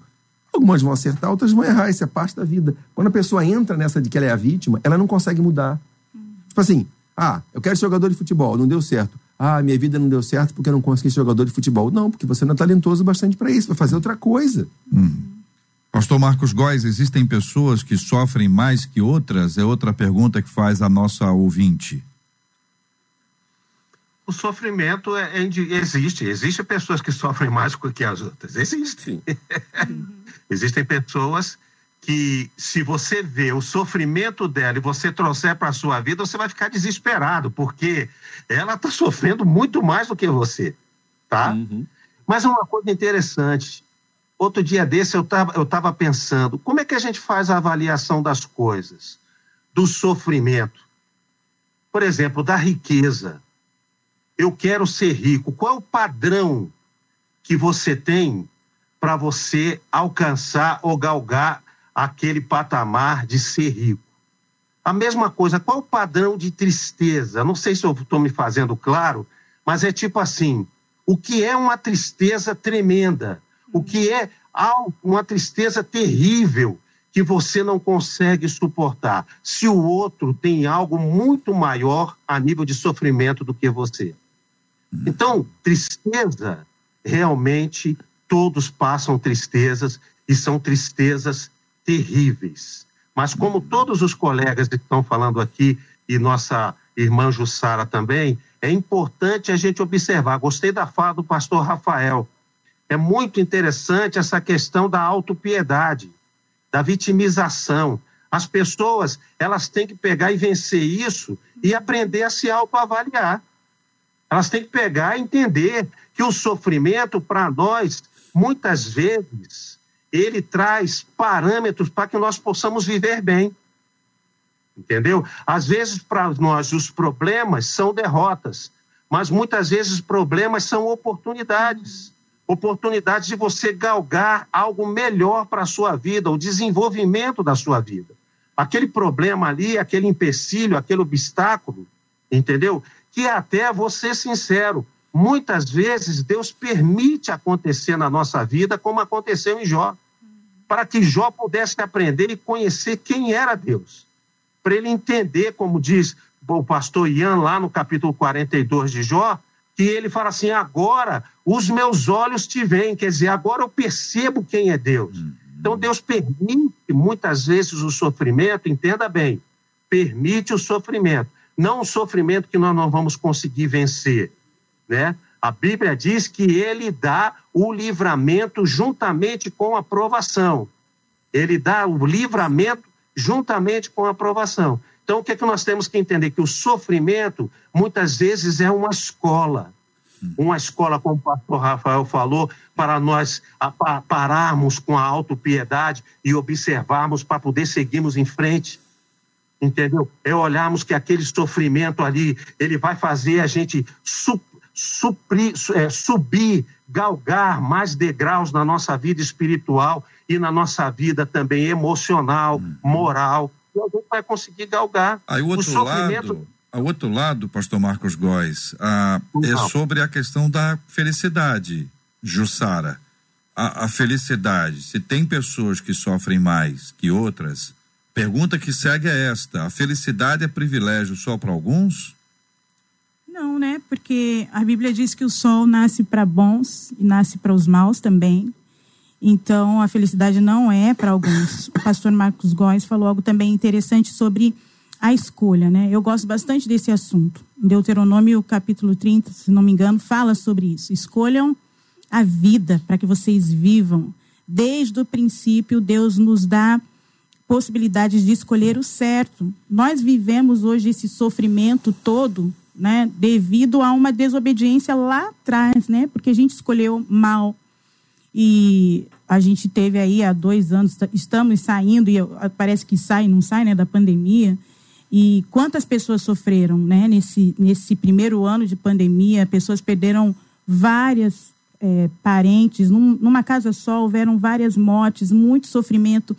Algumas vão acertar, outras vão errar. Isso é parte da vida. Quando a pessoa entra nessa de que ela é a vítima, ela não consegue mudar. Uhum. Tipo assim, ah, eu quero ser jogador de futebol, não deu certo. Ah, minha vida não deu certo porque eu não consegui ser jogador de futebol. Não, porque você não é talentoso bastante para isso, vai fazer outra coisa. Uhum. Pastor Marcos Góes, existem pessoas que sofrem mais que outras? É outra pergunta que faz a nossa ouvinte. o sofrimento é, é, existe. Existem pessoas que sofrem mais do que as outras. Existem. Existem pessoas que, se você vê o sofrimento dela e você trouxer para a sua vida, você vai ficar desesperado, porque ela está sofrendo muito mais do que você. Tá? Uhum. Mas uma coisa interessante. Outro dia desse eu estava eu tava pensando, como é que a gente faz a avaliação das coisas? Do sofrimento. Por exemplo, da riqueza eu quero ser rico. Qual é o padrão que você tem para você alcançar ou galgar aquele patamar de ser rico? A mesma coisa, qual o padrão de tristeza? Não sei se eu estou me fazendo claro, mas é tipo assim: o que é uma tristeza tremenda? O que é uma tristeza terrível que você não consegue suportar? Se o outro tem algo muito maior a nível de sofrimento do que você. Então, tristeza, realmente, todos passam tristezas e são tristezas terríveis. Mas, como todos os colegas estão falando aqui, e nossa irmã Jussara também, é importante a gente observar. Gostei da fala do pastor Rafael. É muito interessante essa questão da autopiedade, da vitimização. As pessoas, elas têm que pegar e vencer isso e aprender a se autoavaliar. Elas têm que pegar e entender que o sofrimento, para nós, muitas vezes, ele traz parâmetros para que nós possamos viver bem. Entendeu? Às vezes, para nós, os problemas são derrotas, mas muitas vezes os problemas são oportunidades oportunidades de você galgar algo melhor para a sua vida, o desenvolvimento da sua vida. Aquele problema ali, aquele empecilho, aquele obstáculo, entendeu? que até vou ser sincero, muitas vezes Deus permite acontecer na nossa vida como aconteceu em Jó, para que Jó pudesse aprender e conhecer quem era Deus, para ele entender, como diz o pastor Ian lá no capítulo 42 de Jó, que ele fala assim: agora os meus olhos te veem, quer dizer, agora eu percebo quem é Deus. Uhum. Então Deus permite muitas vezes o sofrimento, entenda bem, permite o sofrimento não um sofrimento que nós não vamos conseguir vencer, né? A Bíblia diz que ele dá o livramento juntamente com a aprovação. Ele dá o livramento juntamente com a aprovação. Então, o que é que nós temos que entender? Que o sofrimento, muitas vezes, é uma escola. Uma escola, como o pastor Rafael falou, para nós pararmos com a autopiedade e observarmos para poder seguirmos em frente entendeu? É olharmos que aquele sofrimento ali, ele vai fazer a gente su, suprir, é, subir, galgar mais degraus na nossa vida espiritual e na nossa vida também emocional, uhum. moral. E a gente vai conseguir galgar. Aí o outro o sofrimento... lado, ao outro lado, pastor Marcos Góes, ah, é sobre a questão da felicidade, Jussara. A, a felicidade, se tem pessoas que sofrem mais que outras, Pergunta que segue é esta: a felicidade é privilégio só para alguns? Não, né? Porque a Bíblia diz que o sol nasce para bons e nasce para os maus também. Então, a felicidade não é para alguns. O pastor Marcos Góes falou algo também interessante sobre a escolha, né? Eu gosto bastante desse assunto. Deuteronômio, capítulo 30, se não me engano, fala sobre isso. Escolham a vida para que vocês vivam. Desde o princípio, Deus nos dá possibilidades de escolher o certo. Nós vivemos hoje esse sofrimento todo, né, devido a uma desobediência lá atrás, né, porque a gente escolheu mal. E a gente teve aí há dois anos, estamos saindo, e parece que sai, não sai, né, da pandemia. E quantas pessoas sofreram, né, nesse, nesse primeiro ano de pandemia? Pessoas perderam várias é, parentes, num, numa casa só houveram várias mortes, muito sofrimento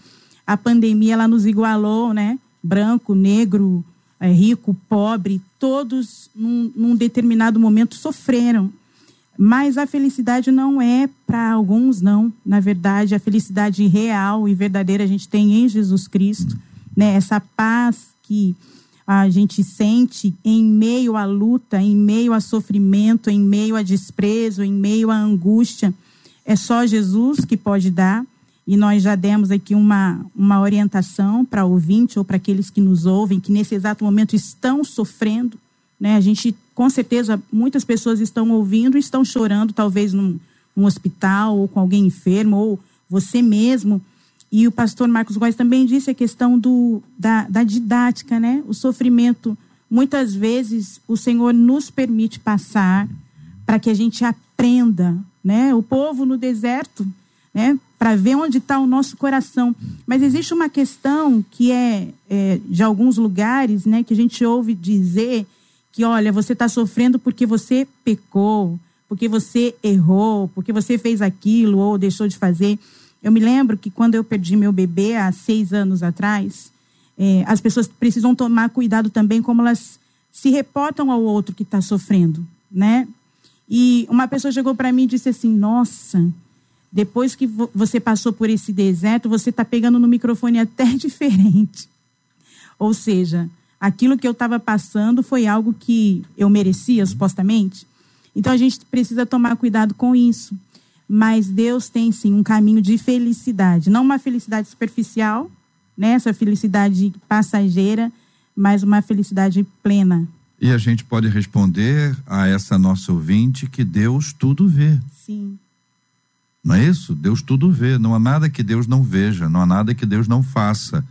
a pandemia ela nos igualou, né? Branco, negro, é, rico, pobre, todos num, num determinado momento sofreram. Mas a felicidade não é para alguns, não. Na verdade, a felicidade real e verdadeira a gente tem em Jesus Cristo, né? Essa paz que a gente sente em meio à luta, em meio a sofrimento, em meio a desprezo, em meio à angústia, é só Jesus que pode dar e nós já demos aqui uma, uma orientação para ouvinte ou para aqueles que nos ouvem, que nesse exato momento estão sofrendo, né? A gente, com certeza, muitas pessoas estão ouvindo e estão chorando, talvez num, num hospital ou com alguém enfermo, ou você mesmo. E o pastor Marcos Góes também disse a questão do, da, da didática, né? O sofrimento. Muitas vezes o Senhor nos permite passar para que a gente aprenda, né? O povo no deserto, né? Para ver onde está o nosso coração. Mas existe uma questão que é, é, de alguns lugares, né? Que a gente ouve dizer que, olha, você está sofrendo porque você pecou, porque você errou, porque você fez aquilo ou deixou de fazer. Eu me lembro que quando eu perdi meu bebê há seis anos atrás, é, as pessoas precisam tomar cuidado também como elas se reportam ao outro que está sofrendo, né? E uma pessoa chegou para mim e disse assim: Nossa, depois que você passou por esse deserto, você está pegando no microfone até diferente. Ou seja, aquilo que eu estava passando foi algo que eu merecia, supostamente. Então a gente precisa tomar cuidado com isso. Mas Deus tem sim um caminho de felicidade, não uma felicidade superficial, né? essa felicidade passageira, mas uma felicidade plena. E a gente pode responder a essa nossa ouvinte que Deus tudo vê. Sim. Não é isso? Deus tudo vê. Não há nada que Deus não veja, não há nada que Deus não faça.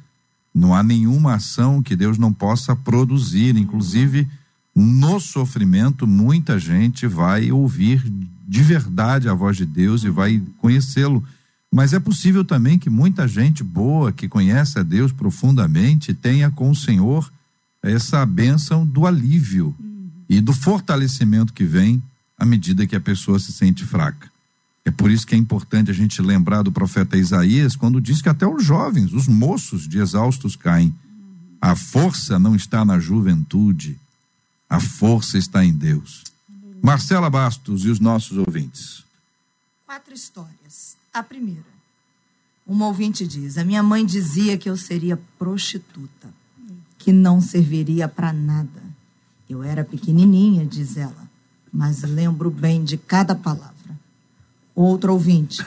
Não há nenhuma ação que Deus não possa produzir. Inclusive, no sofrimento, muita gente vai ouvir de verdade a voz de Deus e vai conhecê-lo. Mas é possível também que muita gente boa, que conhece a Deus profundamente, tenha com o Senhor essa bênção do alívio uhum. e do fortalecimento que vem à medida que a pessoa se sente fraca. É por isso que é importante a gente lembrar do profeta Isaías quando diz que até os jovens, os moços de exaustos caem. A força não está na juventude, a força está em Deus. Marcela Bastos e os nossos ouvintes. Quatro histórias. A primeira. Uma ouvinte diz: A minha mãe dizia que eu seria prostituta que não serviria para nada. Eu era pequenininha, diz ela, mas lembro bem de cada palavra. Outro ouvinte.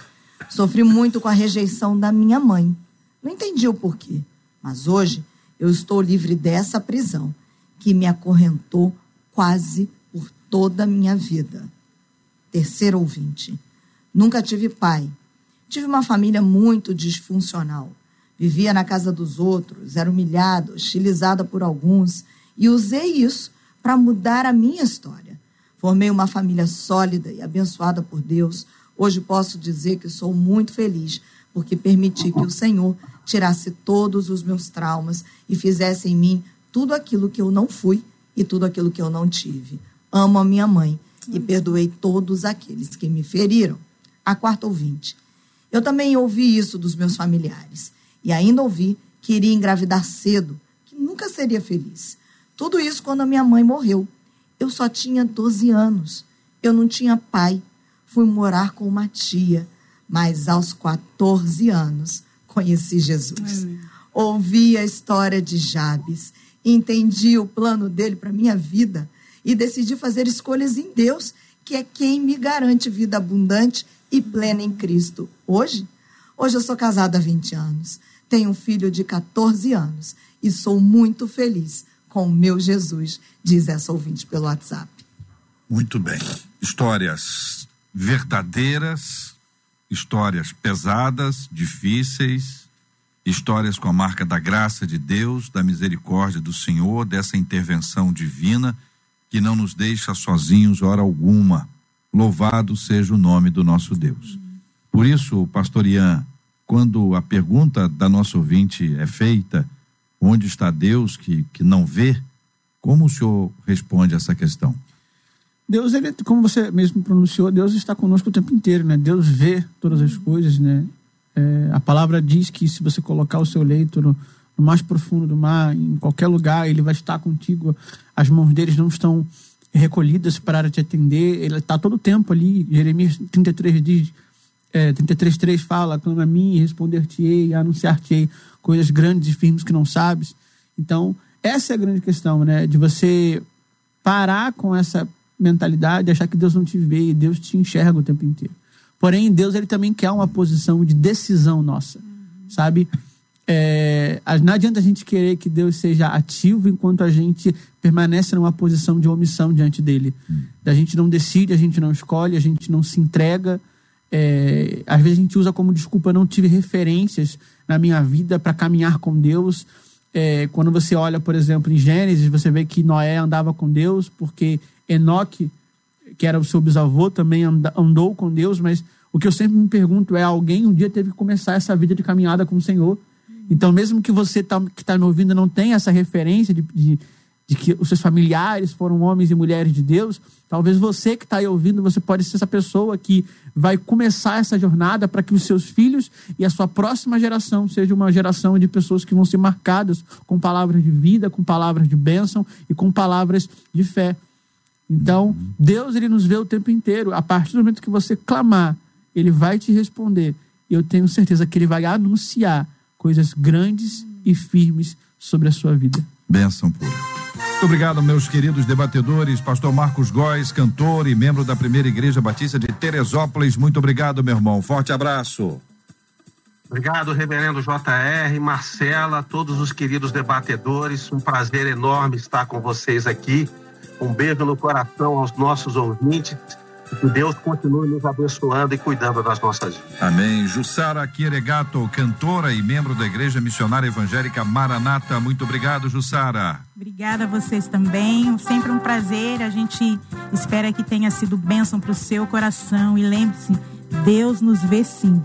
Sofri muito com a rejeição da minha mãe. Não entendi o porquê, mas hoje eu estou livre dessa prisão que me acorrentou quase por toda a minha vida. Terceiro ouvinte. Nunca tive pai. Tive uma família muito disfuncional. Vivia na casa dos outros, era humilhada, hostilizada por alguns, e usei isso para mudar a minha história. Formei uma família sólida e abençoada por Deus. Hoje posso dizer que sou muito feliz porque permiti que o Senhor tirasse todos os meus traumas e fizesse em mim tudo aquilo que eu não fui e tudo aquilo que eu não tive. Amo a minha mãe e perdoei todos aqueles que me feriram. A quarta ouvinte. Eu também ouvi isso dos meus familiares. E ainda ouvi que iria engravidar cedo, que nunca seria feliz. Tudo isso quando a minha mãe morreu. Eu só tinha 12 anos. Eu não tinha pai. Fui morar com uma tia. Mas aos 14 anos conheci Jesus. Ouvi a história de Jabes. Entendi o plano dele para minha vida e decidi fazer escolhas em Deus, que é quem me garante vida abundante e plena em Cristo. Hoje, hoje eu sou casada há 20 anos. Tenho um filho de 14 anos e sou muito feliz com o meu Jesus, diz essa ouvinte pelo WhatsApp. Muito bem. Histórias verdadeiras, histórias pesadas, difíceis, histórias com a marca da graça de Deus, da misericórdia do Senhor, dessa intervenção divina que não nos deixa sozinhos hora alguma. Louvado seja o nome do nosso Deus. Por isso, pastor Ian, quando a pergunta da nossa ouvinte é feita, onde está Deus que, que não vê? Como o senhor responde essa questão? Deus, ele, como você mesmo pronunciou, Deus está conosco o tempo inteiro, né? Deus vê todas as coisas, né? É, a palavra diz que se você colocar o seu leito no, no, mais profundo do mar, em qualquer lugar, ele vai estar contigo. As mãos deles não estão recolhidas para te atender. Ele está todo o tempo ali. Jeremias 33 diz é, 33.3 fala, clama a mim responder-te-ei, anunciar-te-ei coisas grandes e firmes que não sabes. Então, essa é a grande questão, né? De você parar com essa mentalidade, achar que Deus não te vê e Deus te enxerga o tempo inteiro. Porém, Deus ele também quer uma posição de decisão nossa, sabe? é, não adianta a gente querer que Deus seja ativo enquanto a gente permanece numa posição de omissão diante dele. A gente não decide, a gente não escolhe, a gente não se entrega. É, às vezes a gente usa como desculpa, não tive referências na minha vida para caminhar com Deus. É, quando você olha, por exemplo, em Gênesis, você vê que Noé andava com Deus, porque Enoque, que era o seu bisavô, também andou com Deus, mas o que eu sempre me pergunto é: alguém um dia teve que começar essa vida de caminhada com o Senhor então, mesmo que você tá, que está me ouvindo não tenha essa referência de, de, de, que os seus familiares foram homens e mulheres de Deus, talvez você que está aí ouvindo, você pode ser essa pessoa que vai começar essa jornada para que os seus filhos e a sua próxima geração seja uma geração de pessoas que vão ser marcadas com palavras de vida, com palavras de bênção e com palavras de fé. Então, Deus ele nos vê o tempo inteiro. A partir do momento que você clamar, ele vai te responder. E eu tenho certeza que ele vai anunciar coisas grandes e firmes sobre a sua vida. Benção pura. Muito obrigado, meus queridos debatedores. Pastor Marcos Góes, cantor e membro da Primeira Igreja Batista de Teresópolis. Muito obrigado, meu irmão. Forte abraço. Obrigado, reverendo JR, Marcela, todos os queridos debatedores. Um prazer enorme estar com vocês aqui. Um beijo no coração aos nossos ouvintes que Deus continue nos abençoando e cuidando das nossas vidas. Amém. Jussara Kieregato, cantora e membro da Igreja Missionária Evangélica Maranata. Muito obrigado, Jussara. Obrigada a vocês também. Sempre um prazer. A gente espera que tenha sido bênção para o seu coração. E lembre-se, Deus nos vê sim.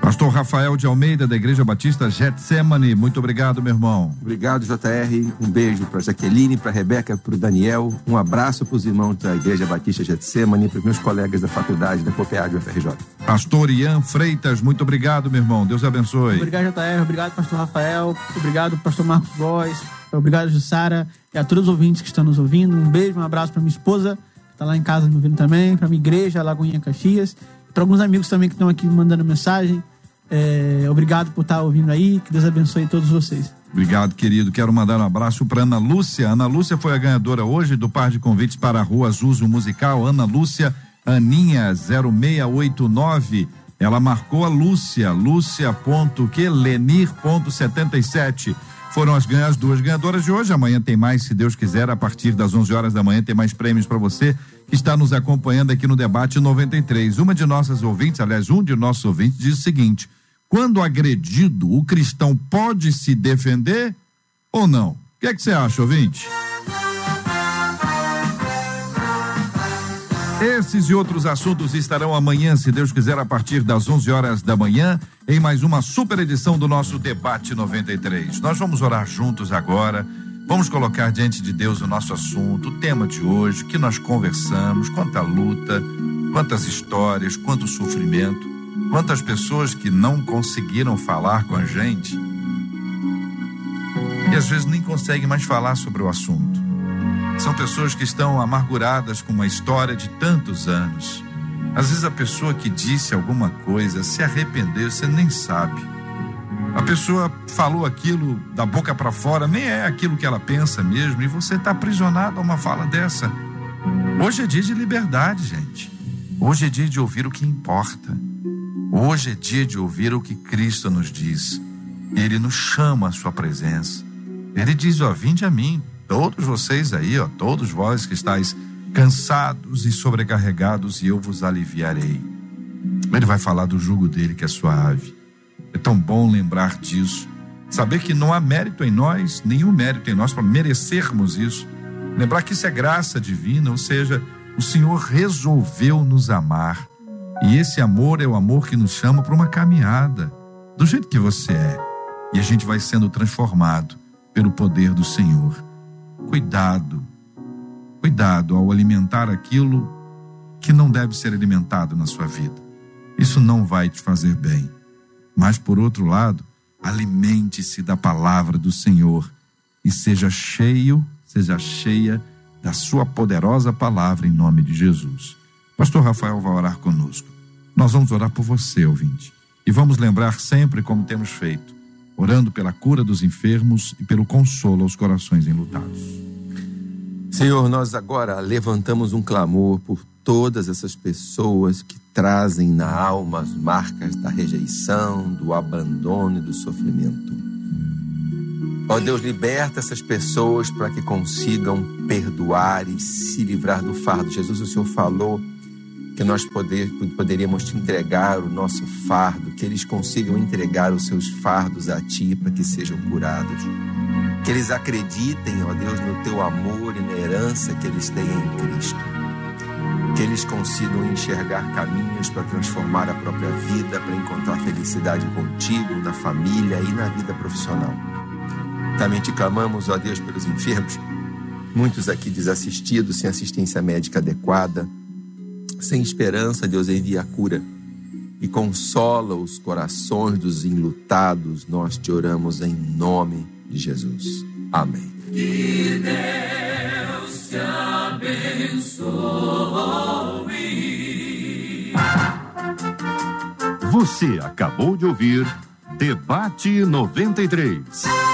Pastor Rafael de Almeida, da Igreja Batista Getsemane, muito obrigado, meu irmão. Obrigado, JR. Um beijo para Jaqueline, para Rebeca, para o Daniel. Um abraço para os irmãos da Igreja Batista Getsemane, para os meus colegas da faculdade da COPEAD UFRJ. Pastor Ian Freitas, muito obrigado, meu irmão. Deus abençoe. Obrigado, JR. Obrigado, Pastor Rafael. Obrigado, Pastor Marcos Góes. Obrigado, Jussara. E a todos os ouvintes que estão nos ouvindo. Um beijo, um abraço para minha esposa, que está lá em casa me ouvindo também, para minha igreja, Lagoinha Caxias para alguns amigos também que estão aqui mandando mensagem. É, obrigado por estar ouvindo aí. Que Deus abençoe todos vocês. Obrigado, querido. Quero mandar um abraço para Ana Lúcia. Ana Lúcia foi a ganhadora hoje do par de convites para a Rua Azuso Musical. Ana Lúcia Aninha 0689. Ela marcou a Lúcia, Lúcia.QLenir.77. Foram as, as duas ganhadoras de hoje. Amanhã tem mais, se Deus quiser, a partir das 11 horas da manhã tem mais prêmios para você que está nos acompanhando aqui no debate 93. Uma de nossas ouvintes, aliás, um de nossos ouvintes, diz o seguinte: quando agredido, o cristão pode se defender ou não? O que é que você acha, ouvinte? Esses e outros assuntos estarão amanhã, se Deus quiser, a partir das 11 horas da manhã, em mais uma super edição do nosso Debate 93. Nós vamos orar juntos agora Vamos colocar diante de Deus o nosso assunto, o tema de hoje, que nós conversamos, quanta luta, quantas histórias, quanto sofrimento, quantas pessoas que não conseguiram falar com a gente e às vezes nem conseguem mais falar sobre o assunto. São pessoas que estão amarguradas com uma história de tantos anos. Às vezes a pessoa que disse alguma coisa se arrependeu, você nem sabe. A pessoa falou aquilo da boca para fora, nem é aquilo que ela pensa mesmo, e você está aprisionado a uma fala dessa. Hoje é dia de liberdade, gente. Hoje é dia de ouvir o que importa. Hoje é dia de ouvir o que Cristo nos diz. Ele nos chama à sua presença. Ele diz: Ó, vinde a mim, todos vocês aí, ó, todos vós que estáis cansados e sobrecarregados, e eu vos aliviarei. Ele vai falar do jugo dele que é suave. É tão bom lembrar disso. Saber que não há mérito em nós, nenhum mérito em nós para merecermos isso. Lembrar que isso é graça divina, ou seja, o Senhor resolveu nos amar. E esse amor é o amor que nos chama para uma caminhada, do jeito que você é. E a gente vai sendo transformado pelo poder do Senhor. Cuidado, cuidado ao alimentar aquilo que não deve ser alimentado na sua vida. Isso não vai te fazer bem. Mas, por outro lado, alimente-se da palavra do Senhor e seja cheio, seja cheia da sua poderosa palavra em nome de Jesus. Pastor Rafael vai orar conosco. Nós vamos orar por você, ouvinte. E vamos lembrar sempre como temos feito, orando pela cura dos enfermos e pelo consolo aos corações enlutados. Senhor, nós agora levantamos um clamor por todas essas pessoas que trazem na alma as marcas da rejeição, do abandono e do sofrimento. Ó Deus, liberta essas pessoas para que consigam perdoar e se livrar do fardo. Jesus, o Senhor falou que nós poder, poderíamos te entregar o nosso fardo, que eles consigam entregar os seus fardos a Ti para que sejam curados. Que eles acreditem, ó Deus, no Teu amor e na herança que eles têm em Cristo. Que eles consigam enxergar caminhos para transformar a própria vida, para encontrar felicidade contigo, na família e na vida profissional. Também te clamamos, ó Deus, pelos enfermos, muitos aqui desassistidos, sem assistência médica adequada, sem esperança, Deus envia a cura e consola os corações dos enlutados. Nós te oramos em nome de Jesus. Amém. Que Deus te abençoe. Você acabou de ouvir Debate 93.